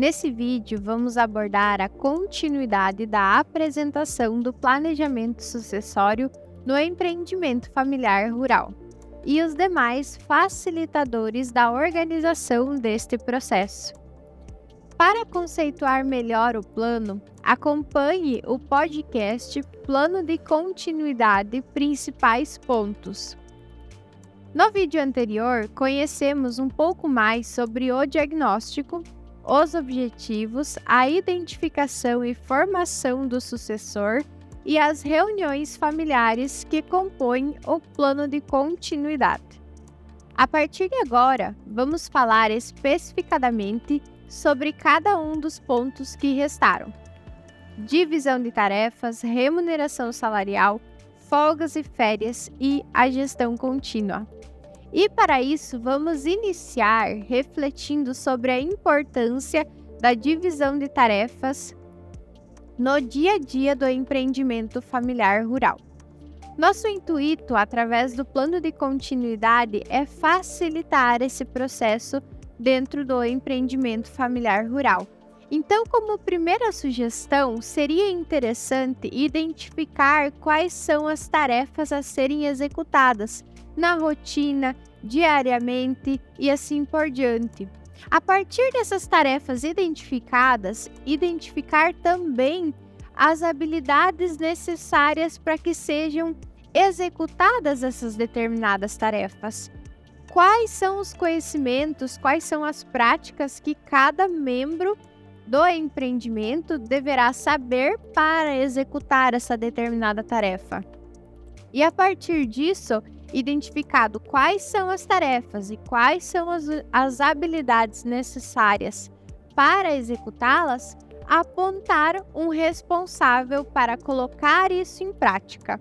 Nesse vídeo vamos abordar a continuidade da apresentação do planejamento sucessório no empreendimento familiar rural e os demais facilitadores da organização deste processo. Para conceituar melhor o plano, acompanhe o podcast Plano de Continuidade Principais Pontos. No vídeo anterior, conhecemos um pouco mais sobre o diagnóstico, os objetivos, a identificação e formação do sucessor e as reuniões familiares que compõem o plano de continuidade. A partir de agora, vamos falar especificadamente sobre cada um dos pontos que restaram: divisão de tarefas, remuneração salarial, folgas e férias e a gestão contínua. E para isso, vamos iniciar refletindo sobre a importância da divisão de tarefas no dia a dia do empreendimento familiar rural. Nosso intuito, através do plano de continuidade, é facilitar esse processo dentro do empreendimento familiar rural. Então, como primeira sugestão, seria interessante identificar quais são as tarefas a serem executadas na rotina, diariamente e assim por diante. A partir dessas tarefas identificadas, identificar também as habilidades necessárias para que sejam executadas essas determinadas tarefas. Quais são os conhecimentos, quais são as práticas que cada membro do empreendimento deverá saber para executar essa determinada tarefa? E a partir disso, identificado quais são as tarefas e quais são as, as habilidades necessárias para executá-las, apontar um responsável para colocar isso em prática.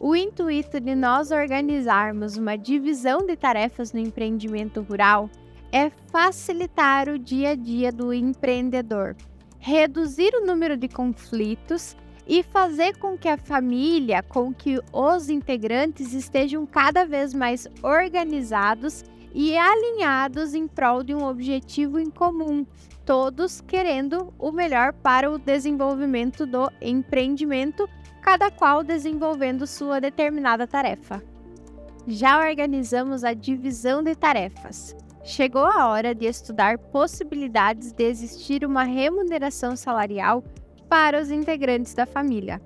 O intuito de nós organizarmos uma divisão de tarefas no empreendimento rural é facilitar o dia a dia do empreendedor, reduzir o número de conflitos e fazer com que a família, com que os integrantes estejam cada vez mais organizados e alinhados em prol de um objetivo em comum, todos querendo o melhor para o desenvolvimento do empreendimento, cada qual desenvolvendo sua determinada tarefa. Já organizamos a divisão de tarefas. Chegou a hora de estudar possibilidades de existir uma remuneração salarial para os integrantes da família.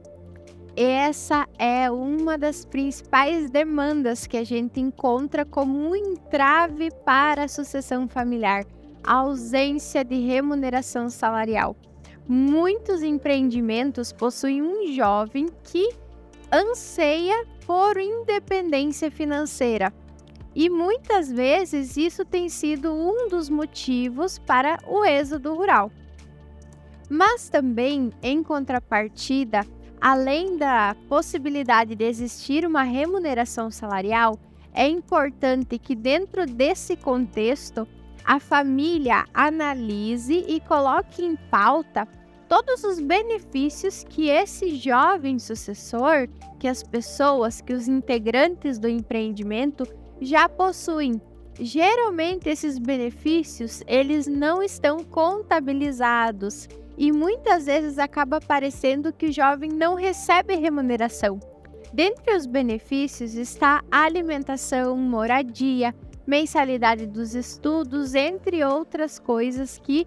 Essa é uma das principais demandas que a gente encontra como um entrave para a sucessão familiar, a ausência de remuneração salarial. Muitos empreendimentos possuem um jovem que anseia por independência financeira. E muitas vezes isso tem sido um dos motivos para o êxodo rural. Mas também, em contrapartida, além da possibilidade de existir uma remuneração salarial, é importante que, dentro desse contexto, a família analise e coloque em pauta todos os benefícios que esse jovem sucessor, que as pessoas, que os integrantes do empreendimento já possuem. Geralmente esses benefícios, eles não estão contabilizados e muitas vezes acaba parecendo que o jovem não recebe remuneração. Dentre os benefícios está alimentação, moradia, mensalidade dos estudos, entre outras coisas que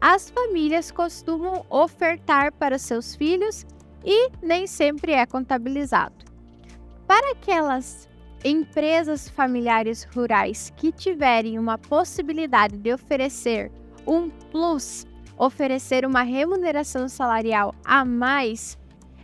as famílias costumam ofertar para seus filhos e nem sempre é contabilizado. Para aquelas empresas familiares rurais que tiverem uma possibilidade de oferecer um plus oferecer uma remuneração salarial a mais,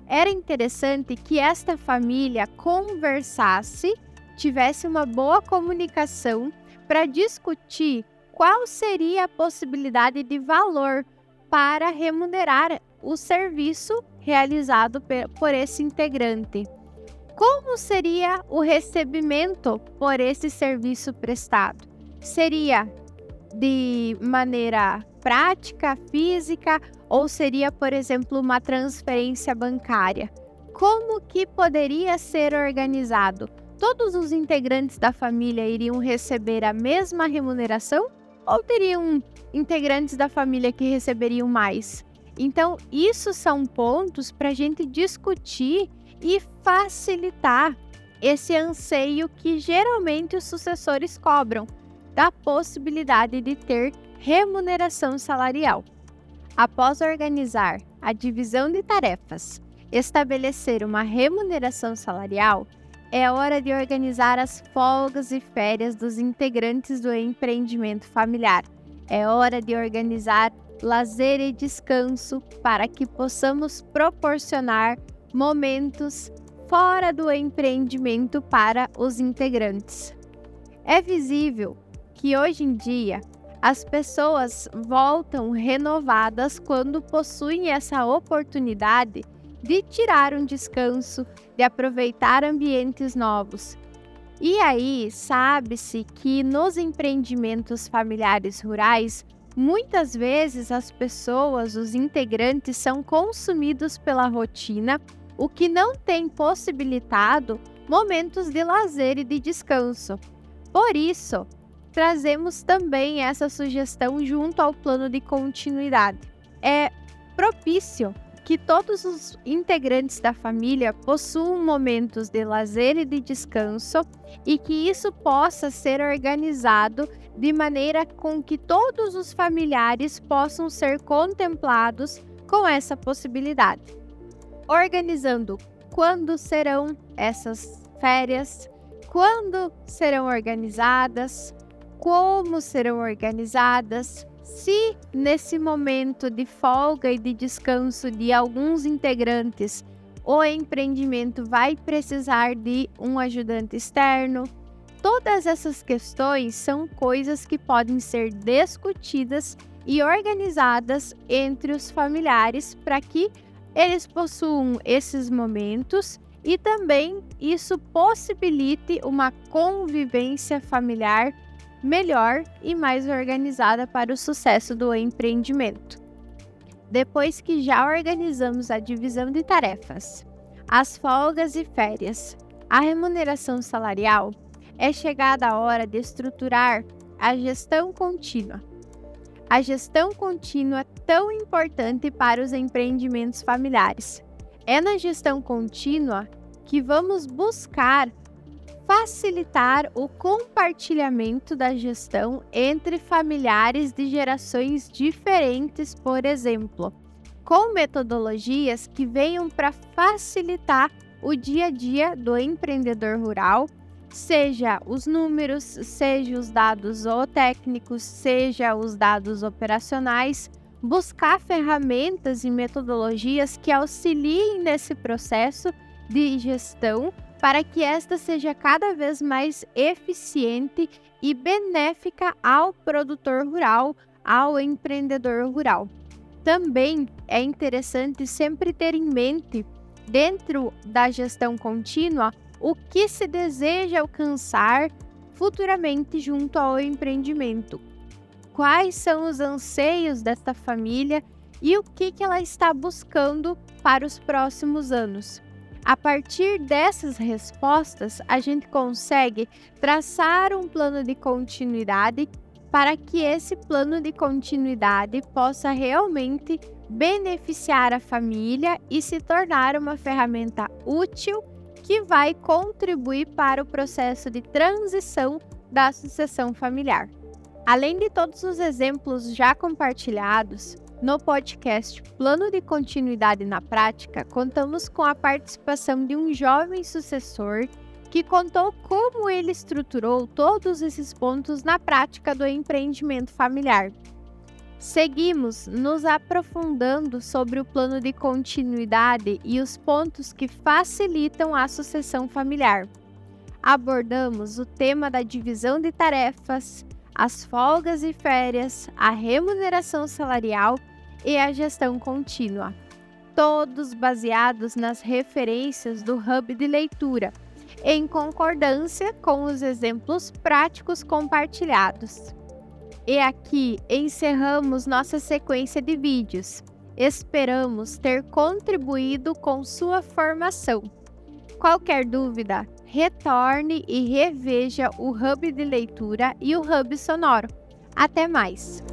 era interessante que esta família conversasse, tivesse uma boa comunicação para discutir qual seria a possibilidade de valor para remunerar o serviço realizado por esse integrante. Como seria o recebimento por esse serviço prestado? Seria de maneira prática, física ou seria, por exemplo, uma transferência bancária? Como que poderia ser organizado? Todos os integrantes da família iriam receber a mesma remuneração ou teriam integrantes da família que receberiam mais? Então, isso são pontos para a gente discutir e facilitar esse anseio que geralmente os sucessores cobram, da possibilidade de ter remuneração salarial. Após organizar a divisão de tarefas, estabelecer uma remuneração salarial, é hora de organizar as folgas e férias dos integrantes do empreendimento familiar. É hora de organizar lazer e descanso para que possamos proporcionar momentos fora do empreendimento para os integrantes. É visível que hoje em dia as pessoas voltam renovadas quando possuem essa oportunidade de tirar um descanso, de aproveitar ambientes novos. E aí, sabe-se que nos empreendimentos familiares rurais, muitas vezes as pessoas, os integrantes, são consumidos pela rotina, o que não tem possibilitado momentos de lazer e de descanso. Por isso, trazemos também essa sugestão junto ao plano de continuidade. É propício que todos os integrantes da família possuam momentos de lazer e de descanso e que isso possa ser organizado de maneira com que todos os familiares possam ser contemplados com essa possibilidade. Organizando quando serão essas férias, quando serão organizadas, como serão organizadas, se nesse momento de folga e de descanso de alguns integrantes o empreendimento vai precisar de um ajudante externo, todas essas questões são coisas que podem ser discutidas e organizadas entre os familiares para que eles possuam esses momentos e também isso possibilite uma convivência familiar melhor e mais organizada para o sucesso do empreendimento. Depois que já organizamos a divisão de tarefas, as folgas e férias, a remuneração salarial, é chegada a hora de estruturar a gestão contínua. A gestão contínua tão importante para os empreendimentos familiares. É na gestão contínua que vamos buscar facilitar o compartilhamento da gestão entre familiares de gerações diferentes, por exemplo, com metodologias que venham para facilitar o dia a dia do empreendedor rural, seja os números, seja os dados zootécnicos, seja os dados operacionais, buscar ferramentas e metodologias que auxiliem nesse processo de gestão para que esta seja cada vez mais eficiente e benéfica ao produtor rural, ao empreendedor rural. Também é interessante sempre ter em mente, dentro da gestão contínua, o que se deseja alcançar futuramente junto ao empreendimento. Quais são os anseios desta família e o que, que ela está buscando para os próximos anos. A partir dessas respostas, a gente consegue traçar um plano de continuidade para que esse plano de continuidade possa realmente beneficiar a família e se tornar uma ferramenta útil que vai contribuir para o processo de transição da sucessão familiar. Além de todos os exemplos já compartilhados, no podcast Plano de Continuidade na Prática, contamos com a participação de um jovem sucessor que contou como ele estruturou todos esses pontos na prática do empreendimento familiar. Seguimos nos aprofundando sobre o plano de continuidade e os pontos que facilitam a sucessão familiar. Abordamos o tema da divisão de tarefas, as folgas e férias, a remuneração salarial e a gestão contínua, todos baseados nas referências do hub de leitura, em concordância com os exemplos práticos compartilhados. E aqui encerramos nossa sequência de vídeos. Esperamos ter contribuído com sua formação. Qualquer dúvida, retorne e reveja o Hub de Leitura e o Hub Sonoro Até mais!